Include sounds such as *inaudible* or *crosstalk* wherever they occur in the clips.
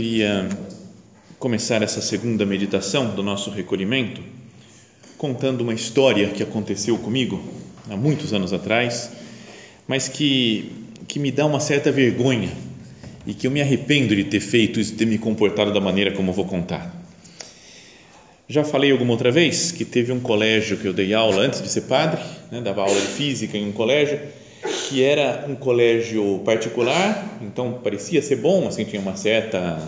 Queria começar essa segunda meditação do nosso recolhimento contando uma história que aconteceu comigo há muitos anos atrás, mas que que me dá uma certa vergonha e que eu me arrependo de ter feito isso, de ter me comportado da maneira como eu vou contar. Já falei alguma outra vez que teve um colégio que eu dei aula antes de ser padre, né, dava aula de física em um colégio que era um colégio particular, então parecia ser bom, assim tinha uma certa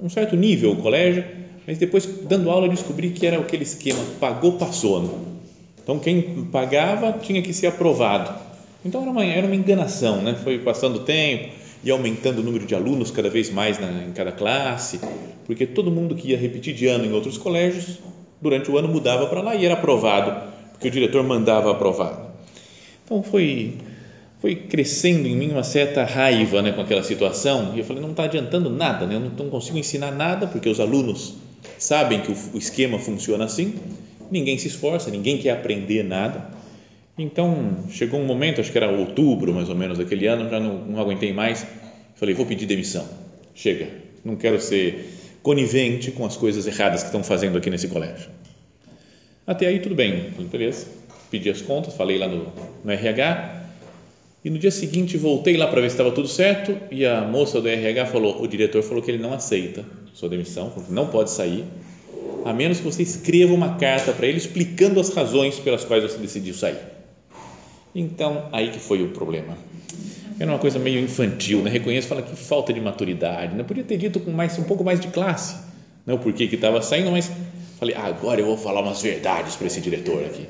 um certo nível o colégio, mas depois dando aula eu descobri que era aquele esquema pagou passou. Né? Então quem pagava tinha que ser aprovado então era uma, era uma enganação, né? foi passando o tempo e aumentando o número de alunos cada vez mais na, em cada classe, porque todo mundo que ia repetir de ano em outros colégios, durante o ano mudava para lá e era aprovado, porque o diretor mandava aprovado. Então foi, foi crescendo em mim uma certa raiva né, com aquela situação. E eu falei, não está adiantando nada, né? eu não, não consigo ensinar nada porque os alunos sabem que o, o esquema funciona assim, ninguém se esforça, ninguém quer aprender nada. Então, chegou um momento, acho que era outubro mais ou menos daquele ano, já não, não aguentei mais, falei, vou pedir demissão, chega, não quero ser conivente com as coisas erradas que estão fazendo aqui nesse colégio. Até aí tudo bem, beleza, pedi as contas, falei lá no, no RH e no dia seguinte voltei lá para ver se estava tudo certo e a moça do RH falou, o diretor falou que ele não aceita sua demissão, não pode sair, a menos que você escreva uma carta para ele explicando as razões pelas quais você decidiu sair. Então, aí que foi o problema. Era uma coisa meio infantil, né? reconheço, fala que falta de maturidade, né? podia ter dito com mais, um pouco mais de classe, né? o porquê que estava saindo, mas falei, ah, agora eu vou falar umas verdades para esse diretor aqui.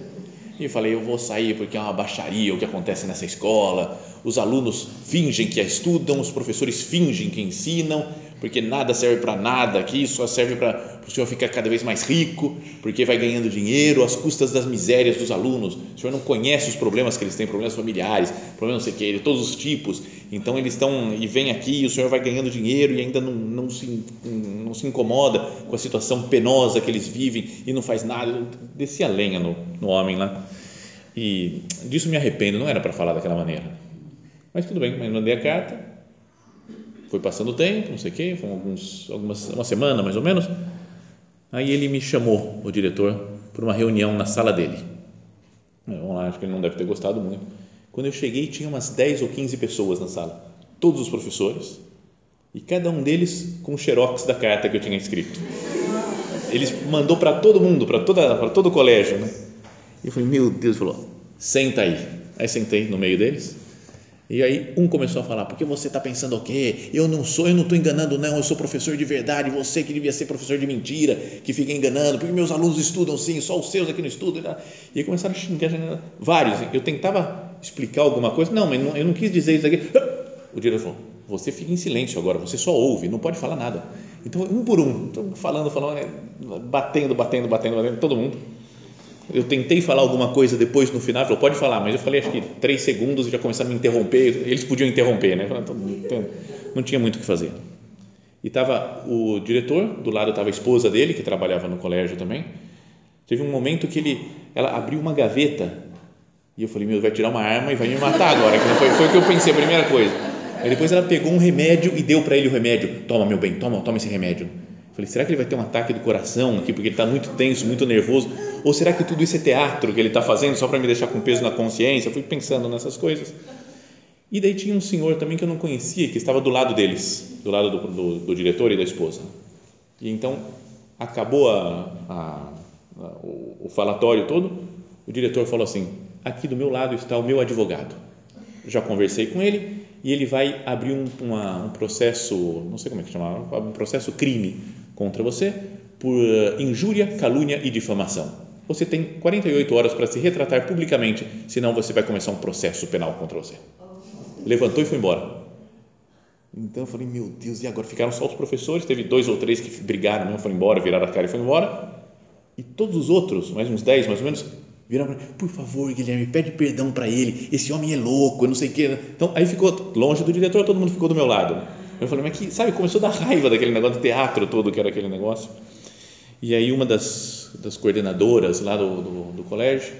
E falei, eu vou sair porque é uma baixaria o que acontece nessa escola, os alunos fingem que estudam, os professores fingem que ensinam, porque nada serve para nada aqui, só serve para o senhor ficar cada vez mais rico, porque vai ganhando dinheiro às custas das misérias dos alunos. O senhor não conhece os problemas que eles têm, problemas familiares, problemas não sei o que, todos os tipos. Então eles estão e vem aqui, e o senhor vai ganhando dinheiro e ainda não, não, se, não se incomoda com a situação penosa que eles vivem e não faz nada. Descia a lenha no, no homem lá. E disso me arrependo, não era para falar daquela maneira. Mas tudo bem, mas mandei a carta, foi passando o tempo, não sei o quê, foram alguns, algumas, uma semana mais ou menos. Aí ele me chamou, o diretor, para uma reunião na sala dele. Vamos lá, acho que ele não deve ter gostado muito. Quando eu cheguei, tinha umas 10 ou 15 pessoas na sala, todos os professores, e cada um deles com o xerox da carta que eu tinha escrito. Ele mandou para todo mundo, para, toda, para todo o colégio. Né? E eu falei, meu Deus, falou, senta aí. Aí sentei no meio deles e aí um começou a falar, porque você está pensando o quê? Eu não sou, eu não estou enganando não, eu sou professor de verdade, você que devia ser professor de mentira, que fica enganando, porque meus alunos estudam sim, só os seus aqui não estudam. E aí começaram a xingar, vários, eu tentava explicar alguma coisa, não, mas eu não quis dizer isso aqui. *gasps* O diretor falou, você fica em silêncio agora, você só ouve, não pode falar nada. Então, um por um, falando, falando, batendo, batendo, batendo, batendo, todo mundo eu tentei falar alguma coisa depois no final, falou, pode falar, mas eu falei acho que três segundos e já começaram a me interromper, eles podiam interromper, né? Não tinha muito o que fazer. E estava o diretor, do lado estava a esposa dele, que trabalhava no colégio também. Teve um momento que ele, ela abriu uma gaveta e eu falei, meu, vai tirar uma arma e vai me matar agora. Foi, foi o que eu pensei, a primeira coisa. Aí depois ela pegou um remédio e deu para ele o remédio. Toma, meu bem, toma, toma esse remédio. Falei, será que ele vai ter um ataque do coração aqui porque ele está muito tenso, muito nervoso? Ou será que tudo isso é teatro que ele está fazendo só para me deixar com peso na consciência? fui pensando nessas coisas. E daí tinha um senhor também que eu não conhecia, que estava do lado deles, do lado do, do, do diretor e da esposa. E então acabou a, a, a, o, o falatório todo. O diretor falou assim: aqui do meu lado está o meu advogado. Já conversei com ele e ele vai abrir um, uma, um processo, não sei como é que chama, um processo crime contra você por uh, injúria, calúnia e difamação. Você tem 48 horas para se retratar publicamente, senão você vai começar um processo penal contra você. Levantou e foi embora. Então eu falei, meu Deus, e agora? Ficaram só os professores, teve dois ou três que brigaram, foram embora, viraram a cara e foram embora. E todos os outros, mais uns 10 mais ou menos, viraram para por favor, Guilherme, pede perdão para ele, esse homem é louco, eu não sei o quê. Então, aí ficou longe do diretor, todo mundo ficou do meu lado. Eu falei, mas que, sabe, começou a dar raiva daquele negócio de teatro todo que era aquele negócio. E aí uma das, das coordenadoras lá do, do, do colégio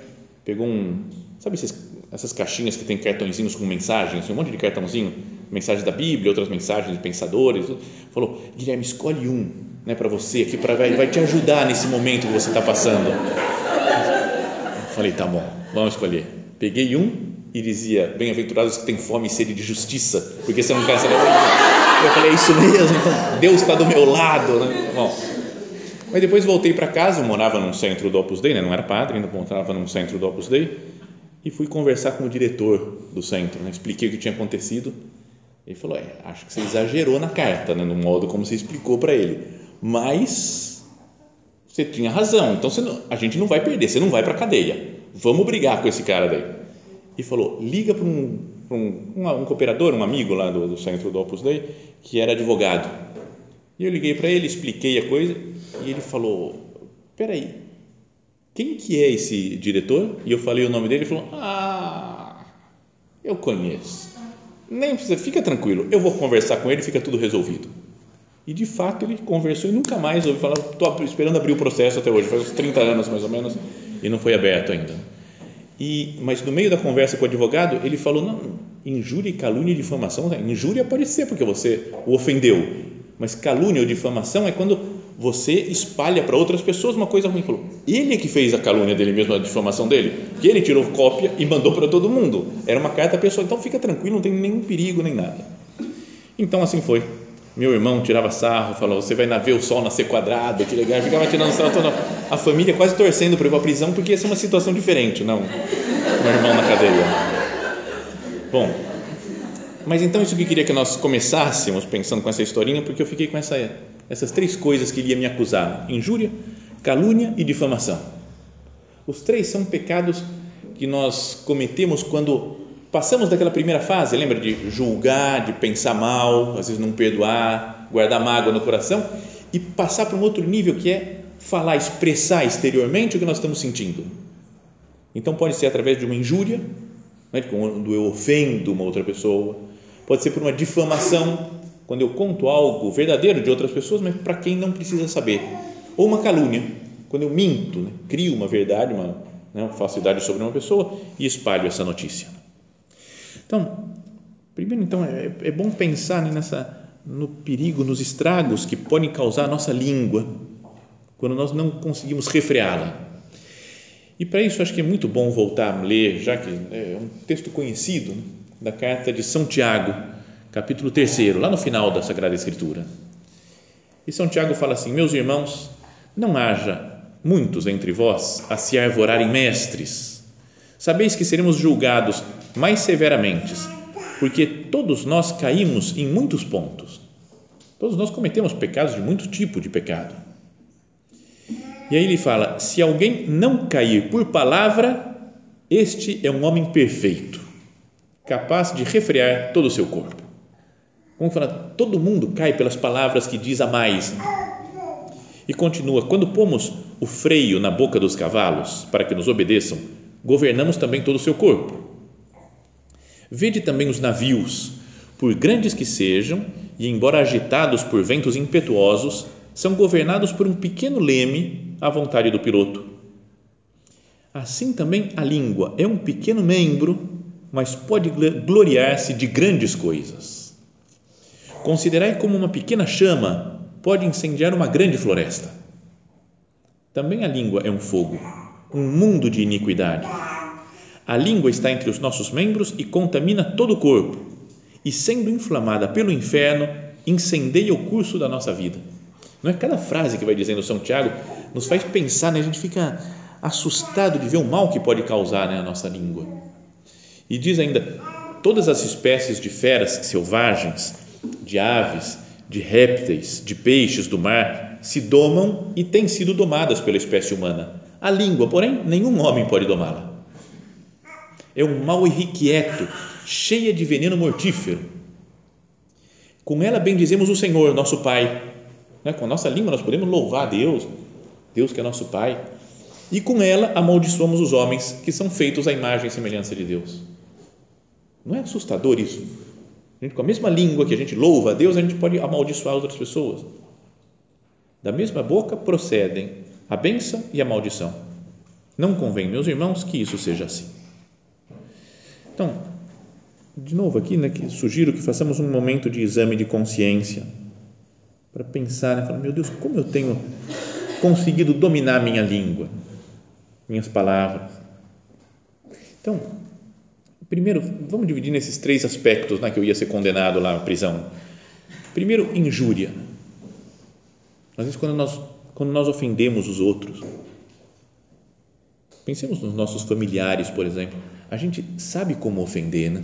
pegou um, sabe esses, essas caixinhas que tem cartõezinhos com mensagens, um monte de cartãozinho, mensagens da Bíblia, outras mensagens de pensadores, falou, Guilherme, escolhe um né, para você, que pra, vai, vai te ajudar nesse momento que você está passando. Falei, tá bom, vamos escolher. Peguei um e dizia, bem-aventurados que têm fome e sede de justiça, porque você não quer saber. Eu falei, é isso mesmo, Deus está do meu lado. Né? Bom, mas depois voltei para casa, morava num centro do Opus Dei, né? não era padre, ainda morava num centro do Opus Dei, e fui conversar com o diretor do centro, né? expliquei o que tinha acontecido. Ele falou, é, acho que você exagerou na carta, né? no modo como você explicou para ele mas você tinha razão, então não, a gente não vai perder, você não vai para a cadeia, vamos brigar com esse cara daí. E falou, liga para um, um, um, um, cooperador, um amigo lá do, do centro do Opus Dei, que era advogado. E eu liguei para ele, expliquei a coisa, e ele falou, peraí, quem que é esse diretor? E eu falei o nome dele, ele falou, ah, eu conheço. Nem precisa, fica tranquilo, eu vou conversar com ele, fica tudo resolvido. E de fato ele conversou e nunca mais ouvi falar. Estou esperando abrir o processo até hoje, faz uns 30 anos mais ou menos, e não foi aberto ainda. E, mas no meio da conversa com o advogado, ele falou: não, injúria, calúnia e difamação. Né? Injúria pode ser porque você o ofendeu, mas calúnia ou difamação é quando você espalha para outras pessoas uma coisa ruim. Falou, ele é que fez a calúnia dele mesmo, a difamação dele, que ele tirou cópia e mandou para todo mundo. Era uma carta pessoal, então fica tranquilo, não tem nenhum perigo nem nada. Então assim foi meu irmão tirava sarro, falou: Você vai ver o sol nascer quadrado, que legal. Ficava tirando sarro. Toda a família quase torcendo para ir para a prisão, porque ia ser uma situação diferente, não? Meu irmão na cadeia. Bom, mas então isso que eu queria que nós começássemos pensando com essa historinha, porque eu fiquei com essa, essas três coisas que ele ia me acusar: injúria, calúnia e difamação. Os três são pecados que nós cometemos quando passamos daquela primeira fase, lembra de julgar, de pensar mal, às vezes não perdoar, guardar mágoa no coração e passar para um outro nível que é falar, expressar exteriormente o que nós estamos sentindo. Então pode ser através de uma injúria, né, quando eu ofendo uma outra pessoa, pode ser por uma difamação, quando eu conto algo verdadeiro de outras pessoas, mas para quem não precisa saber, ou uma calúnia, quando eu minto, né, crio uma verdade, uma, né, uma falsidade sobre uma pessoa e espalho essa notícia. Então, primeiro, então, é, é bom pensar nessa, no perigo, nos estragos que podem causar a nossa língua quando nós não conseguimos refreá-la. E para isso acho que é muito bom voltar a ler, já que é um texto conhecido né, da carta de São Tiago, capítulo 3, lá no final da Sagrada Escritura. E São Tiago fala assim: Meus irmãos, não haja muitos entre vós a se arvorarem mestres. Sabeis que seremos julgados mais severamente, porque todos nós caímos em muitos pontos. Todos nós cometemos pecados de muito tipo de pecado. E aí ele fala: se alguém não cair por palavra, este é um homem perfeito, capaz de refrear todo o seu corpo. Como fala, todo mundo cai pelas palavras que diz a mais. E continua: quando pomos o freio na boca dos cavalos para que nos obedeçam, governamos também todo o seu corpo. Vede também os navios, por grandes que sejam, e embora agitados por ventos impetuosos, são governados por um pequeno leme à vontade do piloto. Assim também a língua é um pequeno membro, mas pode gloriar-se de grandes coisas. Considerai como uma pequena chama pode incendiar uma grande floresta. Também a língua é um fogo, um mundo de iniquidade a língua está entre os nossos membros e contamina todo o corpo, e sendo inflamada pelo inferno, incendeia o curso da nossa vida. Não é cada frase que vai dizendo São Tiago nos faz pensar, né? a gente fica assustado de ver o mal que pode causar né, a nossa língua. E diz ainda: todas as espécies de feras selvagens, de aves, de répteis, de peixes do mar se domam e têm sido domadas pela espécie humana. A língua, porém, nenhum homem pode domá-la. É um mal irrequieto, cheia de veneno mortífero. Com ela bendizemos o Senhor, nosso Pai. Né? Com a nossa língua nós podemos louvar a Deus, Deus que é nosso Pai. E com ela amaldiçoamos os homens que são feitos à imagem e semelhança de Deus. Não é assustador isso? Gente, com a mesma língua que a gente louva a Deus, a gente pode amaldiçoar outras pessoas. Da mesma boca procedem a bênção e a maldição. Não convém, meus irmãos, que isso seja assim. Então, de novo aqui, né, que sugiro que façamos um momento de exame de consciência para pensar, né, falar, meu Deus, como eu tenho conseguido dominar minha língua, minhas palavras. Então, primeiro, vamos dividir nesses três aspectos né, que eu ia ser condenado lá na prisão. Primeiro, injúria. Às vezes, quando nós, quando nós ofendemos os outros, pensemos nos nossos familiares, por exemplo, a gente sabe como ofender, né?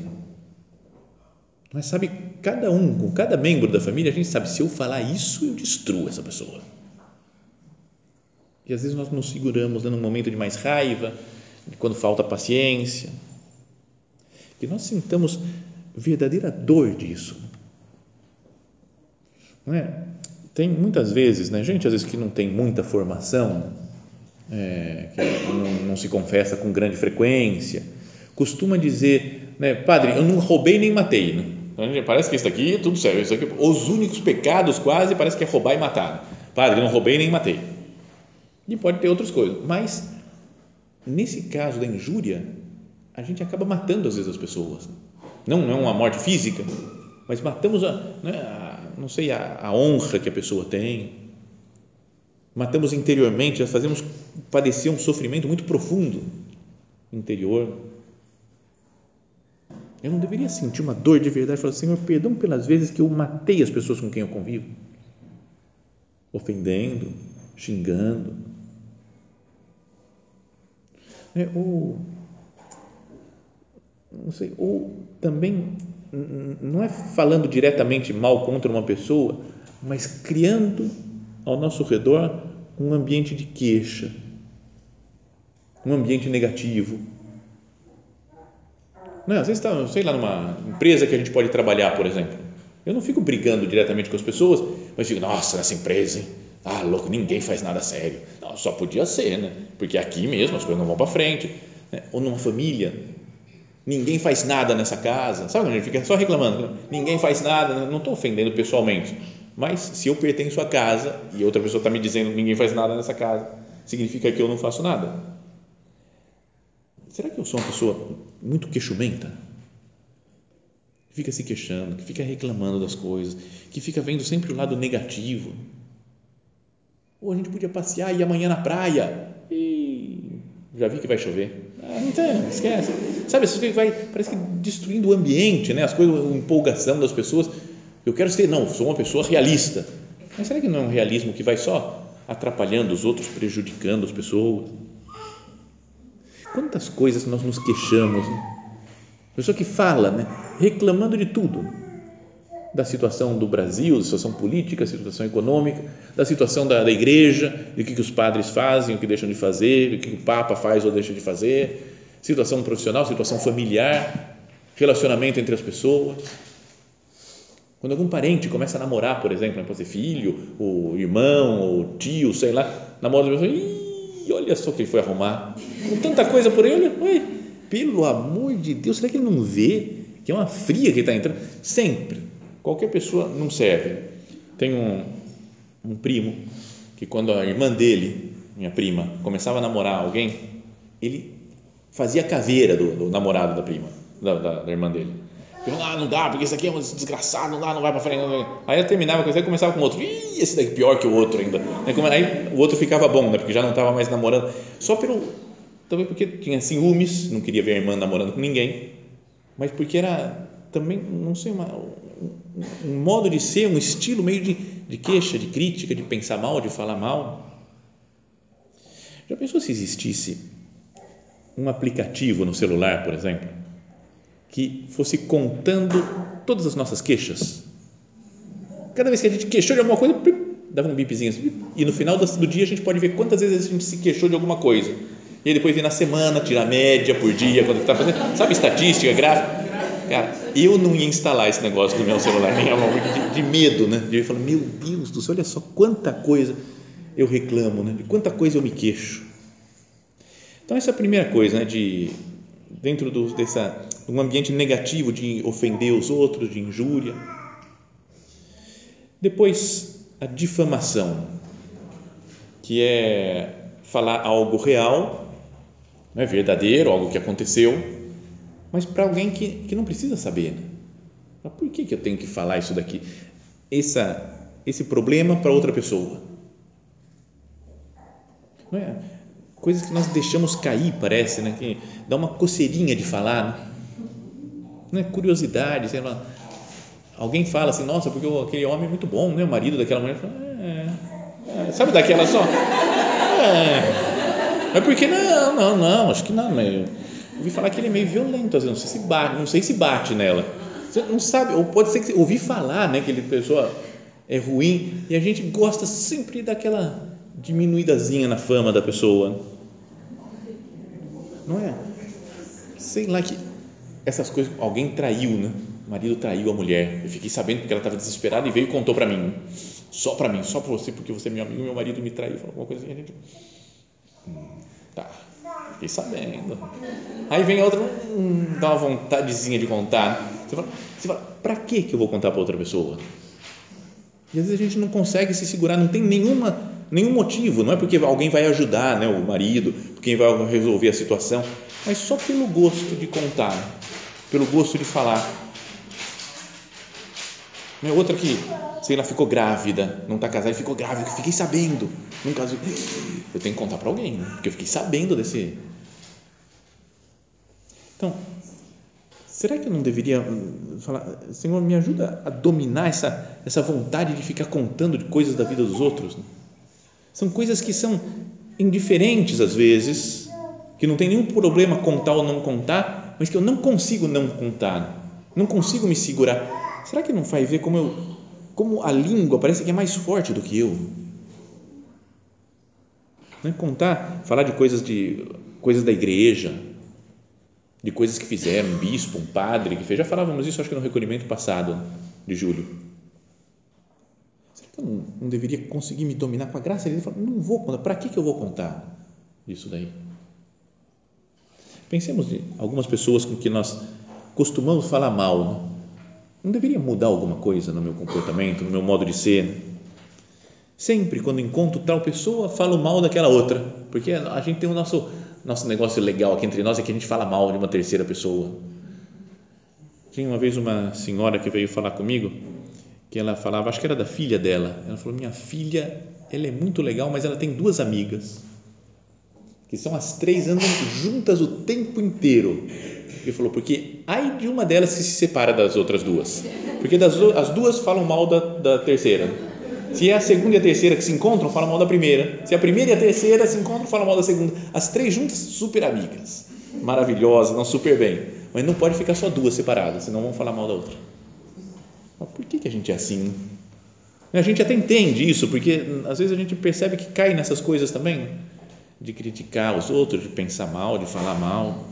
Mas sabe, cada um, com cada membro da família, a gente sabe, se eu falar isso, eu destruo essa pessoa. E às vezes nós nos seguramos né, num momento de mais raiva, quando falta paciência, que nós sintamos verdadeira dor disso. Não é? Tem muitas vezes, né, gente às vezes que não tem muita formação, é, que não, não, se confessa com grande frequência, costuma dizer, né, padre, eu não roubei nem matei. Né? Então, parece que isso aqui é tudo certo. Isso aqui, os únicos pecados quase parece que é roubar e matar. Padre, eu não roubei nem matei. E pode ter outras coisas, mas nesse caso da injúria, a gente acaba matando às vezes as pessoas. Não, não é uma morte física, mas matamos a, né, não sei, a, a, honra que a pessoa tem. Matamos interiormente, já fazemos padecer um sofrimento muito profundo interior. Eu não deveria sentir uma dor de verdade, falar, Senhor, perdão pelas vezes que eu matei as pessoas com quem eu convivo, ofendendo, xingando. É, ou não sei, ou também não é falando diretamente mal contra uma pessoa, mas criando ao nosso redor um ambiente de queixa, um ambiente negativo. Não, é? às vezes está, sei lá, numa empresa que a gente pode trabalhar, por exemplo. Eu não fico brigando diretamente com as pessoas, mas digo, nossa, nessa empresa, hein? ah, louco, ninguém faz nada sério. Não, só podia ser, né? Porque aqui mesmo as coisas não vão para frente. Né? Ou numa família, ninguém faz nada nessa casa. Sabe gente fica só reclamando? Ninguém faz nada, não estou ofendendo pessoalmente, mas se eu pertenço à casa e outra pessoa está me dizendo ninguém faz nada nessa casa, significa que eu não faço nada. Será que eu sou uma pessoa muito queixumenta? Que fica se queixando, que fica reclamando das coisas, que fica vendo sempre o lado negativo. Ou a gente podia passear e ir amanhã na praia. E já vi que vai chover. Ah, não esquece. Sabe, isso vai, parece que destruindo o ambiente, né? as coisas, a empolgação das pessoas. Eu quero ser, não, sou uma pessoa realista. Mas será que não é um realismo que vai só atrapalhando os outros, prejudicando as pessoas? Quantas coisas nós nos queixamos, né? Pessoa que fala, né? reclamando de tudo da situação do Brasil, da situação política, da situação econômica, da situação da, da igreja, de que, que os padres fazem, o que deixam de fazer, o que o Papa faz ou deixa de fazer, situação profissional, situação familiar, relacionamento entre as pessoas. Quando algum parente começa a namorar, por exemplo, pode ser filho, o irmão, o tio, sei lá, namora uma pessoa, e olha só que ele foi arrumar, com tanta coisa por ele, olha, pelo amor de Deus, será que ele não vê que é uma fria que está entrando? Sempre Qualquer pessoa não serve. Tem um, um primo que quando a irmã dele, minha prima, começava a namorar alguém, ele fazia caveira do, do namorado da prima, da, da, da irmã dele. Ele falou, ah, não dá, porque esse aqui é um desgraçado, não dá, não vai para frente. Aí ela terminava com isso, aí começava com outro, Ih, esse daqui pior que o outro ainda. Aí o outro ficava bom, né, porque já não estava mais namorando, só pelo, talvez porque tinha ciúmes, não queria ver a irmã namorando com ninguém, mas porque era também, não sei, uma, um modo de ser, um estilo meio de, de queixa, de crítica, de pensar mal, de falar mal. Já pensou se existisse um aplicativo no celular, por exemplo, que fosse contando todas as nossas queixas. Cada vez que a gente queixou de alguma coisa, dava um bipzinho assim, e no final do dia a gente pode ver quantas vezes a gente se queixou de alguma coisa. E aí depois vem na semana, tira a média por dia, quando está fazendo, sabe estatística, gráfico? Cara, eu não ia instalar esse negócio no meu celular, nem de, de medo, né? De falar, meu Deus do céu, olha só quanta coisa eu reclamo, né? De quanta coisa eu me queixo. Então, essa é a primeira coisa, né? De, dentro do, dessa, um ambiente negativo de ofender os outros, de injúria. Depois, a difamação, que é falar algo real, não é verdadeiro, algo que aconteceu, mas para alguém que, que não precisa saber. Né? Por que, que eu tenho que falar isso daqui? Essa, esse problema para outra pessoa. Não é? Coisas que nós deixamos cair, parece, né? que dá uma coceirinha de falar. Né? Não é curiosidade, sei lá Alguém fala assim, nossa, porque aquele homem é muito bom, né? O marido daquela mulher fala, é, é. sabe daquela só? É. Mas por que não? Não, não, acho que não. Mas ouvi falar que ele é meio violento, às vezes, não sei se bate, não sei se bate nela. Você não sabe, ou pode ser que ouvi falar, né, que ele pessoa é ruim e a gente gosta sempre daquela diminuidazinha na fama da pessoa. Não é? Sei lá que essas coisas, alguém traiu, né? o marido traiu a mulher. Eu fiquei sabendo porque ela estava desesperada e veio e contou para mim. Só para mim, só para você, porque você é meu amigo, meu marido me traiu. Falou alguma coisa assim. A gente, hum, tá, fiquei sabendo. Aí vem a outra, hum, dá uma vontadezinha de contar. Você fala, você fala para que que eu vou contar para outra pessoa? E às vezes a gente não consegue se segurar, não tem nenhuma, nenhum motivo, não é porque alguém vai ajudar né, o marido, quem vai resolver a situação, mas só pelo gosto de contar, pelo gosto de falar. Né? Outra que, sei lá, ficou grávida, não está casada e ficou grávida, fiquei sabendo, não casou. Eu tenho que contar para alguém, né? porque eu fiquei sabendo desse. Então, será que eu não deveria hum, falar, Senhor, me ajuda a dominar essa, essa vontade de ficar contando de coisas da vida dos outros? Né? São coisas que são indiferentes às vezes, que não tem nenhum problema contar ou não contar, mas que eu não consigo não contar, não consigo me segurar será que não faz ver como eu, como a língua parece que é mais forte do que eu? Não é contar, falar de coisas de coisas da igreja, de coisas que fizeram, um bispo, um padre que fez. Já falávamos isso, acho que no recolhimento passado de julho. Será que eu não, não deveria conseguir me dominar com a graça de Deus? Não vou contar. Para que, que eu vou contar isso daí? Pensemos em algumas pessoas com que nós costumamos falar mal. Né? Não deveria mudar alguma coisa no meu comportamento, no meu modo de ser? Sempre quando encontro tal pessoa, falo mal daquela outra, porque a gente tem o nosso nosso negócio legal aqui entre nós é que a gente fala mal de uma terceira pessoa. Tinha uma vez uma senhora que veio falar comigo, que ela falava, acho que era da filha dela. Ela falou: "Minha filha, ela é muito legal, mas ela tem duas amigas que são as três andam juntas o tempo inteiro ele falou, porque ai de uma delas se separa das outras duas. Porque das, as duas falam mal da, da terceira. Se é a segunda e a terceira que se encontram, falam mal da primeira. Se a primeira e a terceira se encontram, falam mal da segunda. As três juntas, super amigas. Maravilhosas, não super bem. Mas não pode ficar só duas separadas, senão vão falar mal da outra. Mas por que, que a gente é assim? A gente até entende isso, porque às vezes a gente percebe que cai nessas coisas também, de criticar os outros, de pensar mal, de falar mal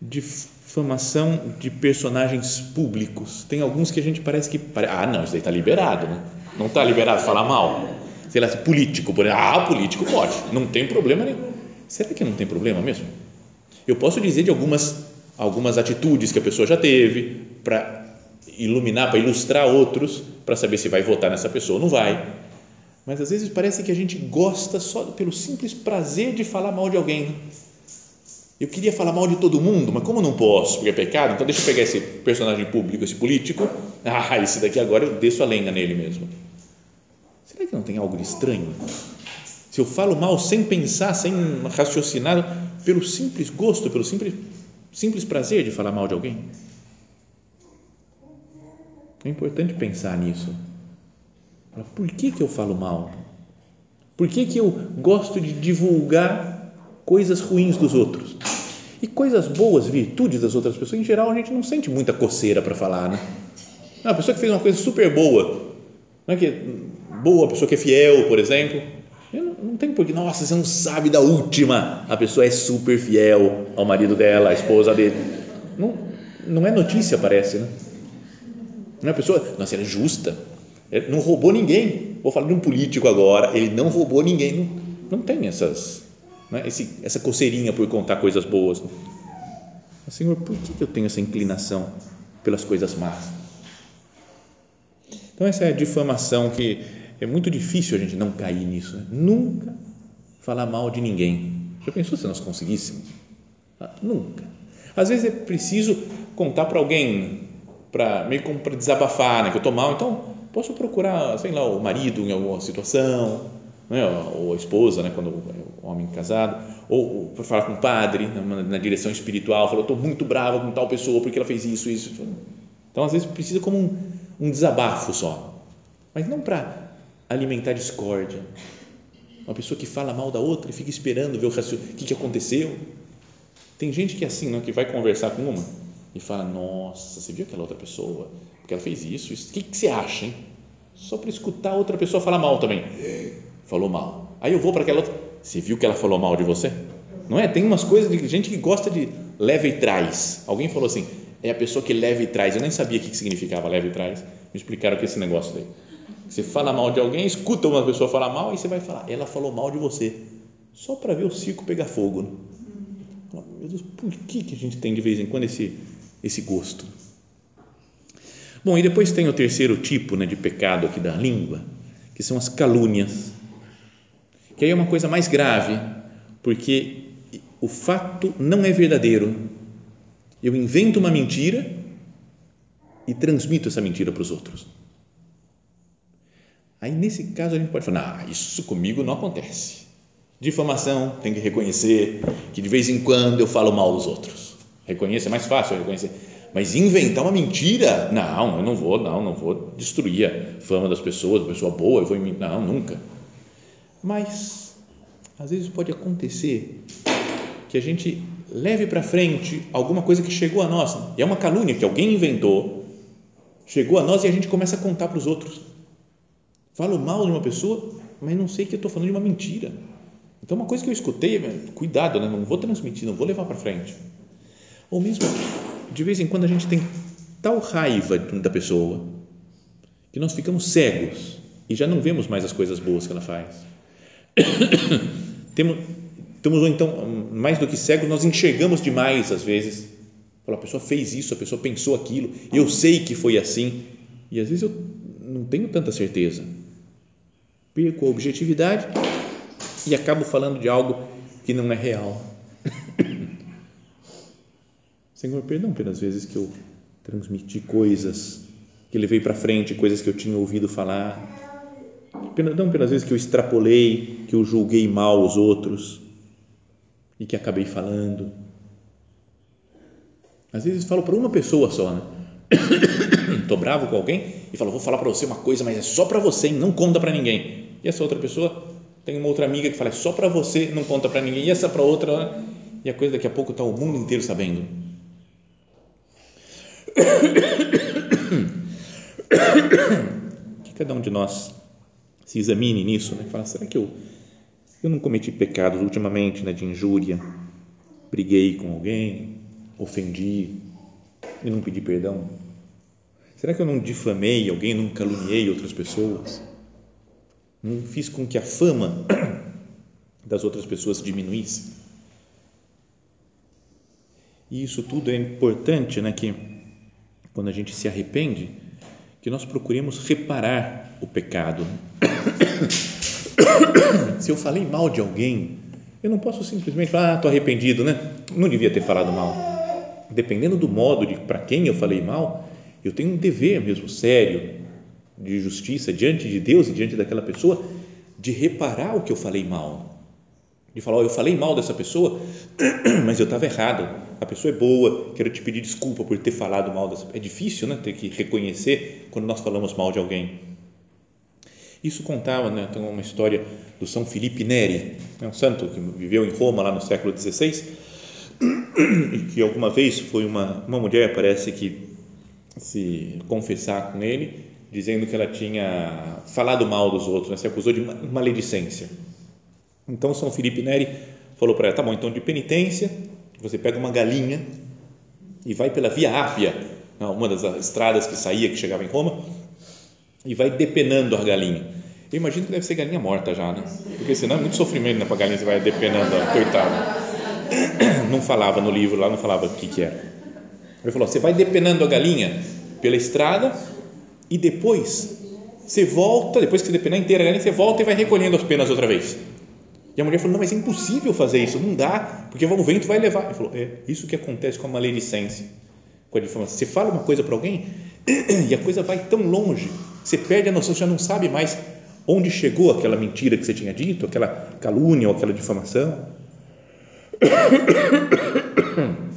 difamação de personagens públicos. Tem alguns que a gente parece que. Ah, não, isso aí está liberado, né? Não está liberado falar mal. Sei lá, político, por exemplo. Ah, político pode, não tem problema nenhum. Será que não tem problema mesmo? Eu posso dizer de algumas, algumas atitudes que a pessoa já teve para iluminar, para ilustrar outros, para saber se vai votar nessa pessoa ou não vai. Mas às vezes parece que a gente gosta só pelo simples prazer de falar mal de alguém eu queria falar mal de todo mundo, mas como não posso, porque é pecado, então deixa eu pegar esse personagem público, esse político, *laughs* ah, esse daqui agora eu desço a lenha nele mesmo. Será que não tem algo de estranho? Se eu falo mal sem pensar, sem raciocinar, pelo simples gosto, pelo simples, simples prazer de falar mal de alguém? É importante pensar nisso. Por que, que eu falo mal? Por que, que eu gosto de divulgar coisas ruins dos outros? E coisas boas, virtudes das outras pessoas, em geral, a gente não sente muita coceira para falar, né? Uma pessoa que fez uma coisa super boa, não é que boa, pessoa que é fiel, por exemplo, não, não tem porquê, nossa, você não sabe da última, a pessoa é super fiel ao marido dela, à esposa dele. Não, não é notícia, parece, né? Não é a pessoa, nossa, ela é justa, não roubou ninguém. Vou falar de um político agora, ele não roubou ninguém. Não, não tem essas, é? Esse, essa coceirinha por contar coisas boas. Senhor, por que eu tenho essa inclinação pelas coisas más? Então, essa é a difamação que é muito difícil a gente não cair nisso. Né? Nunca falar mal de ninguém. Já pensou se nós conseguíssemos? Ah, nunca. Às vezes é preciso contar para alguém, para meio como para desabafar, né? que eu estou mal, então posso procurar, sei lá, o marido em alguma situação, né? ou a esposa, né? quando é um homem casado, ou, ou falar com o padre na, na direção espiritual, falou, estou muito bravo com tal pessoa porque ela fez isso, isso. Então, às vezes, precisa como um, um desabafo só, mas não para alimentar discórdia. Uma pessoa que fala mal da outra e fica esperando ver o, o que, que aconteceu. Tem gente que é assim, não, que vai conversar com uma e fala, nossa, você viu aquela outra pessoa? Porque ela fez isso, isso. O que, que você acha, hein? Só para escutar outra pessoa falar mal também. Falou mal. Aí eu vou para aquela outra. Você viu que ela falou mal de você? Não é? Tem umas coisas de gente que gosta de leva e traz. Alguém falou assim, é a pessoa que leva e traz. Eu nem sabia o que significava leva e traz. Me explicaram que esse negócio daí. Você fala mal de alguém, escuta uma pessoa falar mal e você vai falar, ela falou mal de você, só para ver o circo pegar fogo. Né? Meu Deus, por que, que a gente tem de vez em quando esse, esse gosto? Bom, e depois tem o terceiro tipo né, de pecado aqui da língua, que são as calúnias, que aí é uma coisa mais grave, porque o fato não é verdadeiro. Eu invento uma mentira e transmito essa mentira para os outros. Aí, nesse caso, a gente pode falar: ah, isso comigo não acontece. Difamação, tem que reconhecer que de vez em quando eu falo mal dos outros. Reconhecer é mais fácil reconhecer. Mas inventar uma mentira, não, eu não vou, não, não vou destruir a fama das pessoas, pessoa boa, eu vou não, nunca. Mas às vezes pode acontecer que a gente leve para frente alguma coisa que chegou a nós, e é uma calúnia que alguém inventou, chegou a nós e a gente começa a contar para os outros. Falo mal de uma pessoa, mas não sei que eu estou falando de uma mentira. Então, uma coisa que eu escutei, cuidado, né? não vou transmitir, não vou levar para frente. Ou mesmo, de vez em quando, a gente tem tal raiva da pessoa que nós ficamos cegos e já não vemos mais as coisas boas que ela faz. *coughs* temos, temos, então, mais do que cegos, nós enxergamos demais, às vezes. A pessoa fez isso, a pessoa pensou aquilo, eu sei que foi assim, e às vezes eu não tenho tanta certeza perco a objetividade e acabo falando de algo que não é real. *coughs* Senhor, perdão pelas vezes que eu transmiti coisas que levei para frente, coisas que eu tinha ouvido falar. Perdão pelas vezes que eu extrapolei, que eu julguei mal os outros e que acabei falando. Às vezes falo para uma pessoa só, né? *coughs* Estou bravo com alguém e falo, vou falar para você uma coisa, mas é só para você, hein? não conta para ninguém. E essa outra pessoa tem uma outra amiga que fala, é só para você, não conta para ninguém. E essa para outra, e a coisa daqui a pouco está o mundo inteiro sabendo. *coughs* Que cada um de nós se examine nisso, né? Fala, será que eu, eu não cometi pecados ultimamente, né, de injúria? Briguei com alguém, ofendi e não pedi perdão? Será que eu não difamei alguém, não caluniei outras pessoas? Não fiz com que a fama *clears throat* das outras pessoas diminuísse? E isso tudo é importante, né, que quando a gente se arrepende, que nós procuremos reparar o pecado. *coughs* Se eu falei mal de alguém, eu não posso simplesmente falar, ah, estou arrependido, né? Não devia ter falado mal. Dependendo do modo de para quem eu falei mal, eu tenho um dever mesmo sério de justiça diante de Deus e diante daquela pessoa de reparar o que eu falei mal. De falar, oh, eu falei mal dessa pessoa, *coughs* mas eu estava errado. A pessoa é boa, quero te pedir desculpa por ter falado mal dessa É difícil, né? Ter que reconhecer quando nós falamos mal de alguém. Isso contava, né, tem uma história do São Felipe Neri, é um santo que viveu em Roma lá no século XVI, *clears throat* e que alguma vez foi uma, uma mulher, parece que se confessar com ele, dizendo que ela tinha falado mal dos outros, né? se acusou de maledicência. Então São Felipe Neri falou para ela: tá bom, então de penitência, você pega uma galinha e vai pela Via Ápia, né? uma das estradas que saía, que chegava em Roma, e vai depenando a galinha. Eu imagino que deve ser galinha morta já, né? Porque senão é muito sofrimento né, para galinha, você vai depenando, coitada. *coughs* Não falava no livro lá, não falava o que, que era. Ele falou: você vai depenando a galinha pela estrada e depois você volta, depois que você depenar inteira a galinha, você volta e vai recolhendo as penas outra vez. E a mulher falou: Não, mas é impossível fazer isso, não dá, porque o vento vai levar. Ele falou: É isso que acontece com a maledicência, com a difamação. Você fala uma coisa para alguém *coughs* e a coisa vai tão longe, você perde a noção, você já não sabe mais onde chegou aquela mentira que você tinha dito, aquela calúnia ou aquela difamação. *coughs*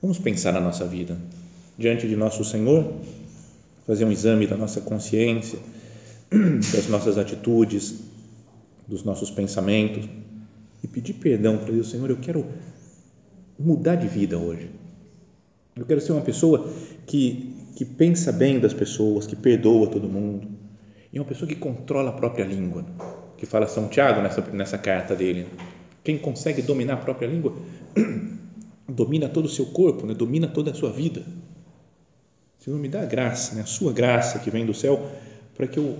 Vamos pensar na nossa vida, diante de nosso Senhor, fazer um exame da nossa consciência, *coughs* das nossas atitudes, dos nossos pensamentos e pedir perdão para Deus, Senhor, eu quero mudar de vida hoje. Eu quero ser uma pessoa que, que pensa bem das pessoas, que perdoa todo mundo, e uma pessoa que controla a própria língua, que fala São Tiago nessa, nessa carta dele. Quem consegue dominar a própria língua, *clears throat* domina todo o seu corpo, né? domina toda a sua vida. Senhor, me dá a graça, né? a sua graça que vem do céu, para que eu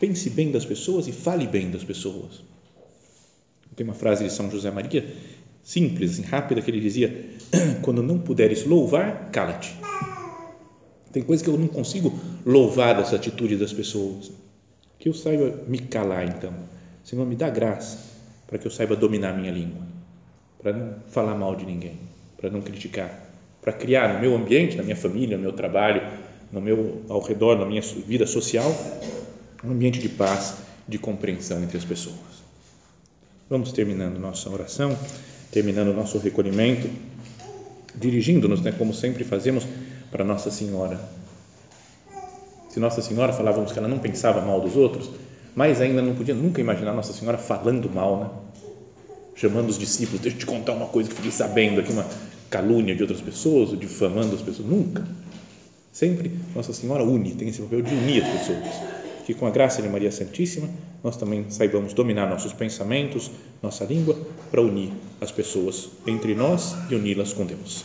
pense bem das pessoas e fale bem das pessoas. Tem uma frase de São José Maria, simples, assim, rápida, que ele dizia: *clears throat* Quando não puderes louvar, cala-te. Tem coisas que eu não consigo louvar dessa atitude das pessoas. Que eu saiba me calar, então. Senhor, me dá graça para que eu saiba dominar a minha língua, para não falar mal de ninguém, para não criticar, para criar no meu ambiente, na minha família, no meu trabalho, no meu ao redor, na minha vida social, um ambiente de paz, de compreensão entre as pessoas. Vamos terminando nossa oração, terminando nosso recolhimento, dirigindo-nos, né, como sempre fazemos, para Nossa Senhora. Se Nossa Senhora falávamos que ela não pensava mal dos outros, mas ainda não podia nunca imaginar Nossa Senhora falando mal, né? chamando os discípulos, deixa eu te contar uma coisa que fiquei sabendo aqui, uma calúnia de outras pessoas, ou difamando as pessoas, nunca. Sempre Nossa Senhora une, tem esse papel de unir as pessoas que com a graça de Maria Santíssima nós também saibamos dominar nossos pensamentos, nossa língua, para unir as pessoas entre nós e uni-las com Deus.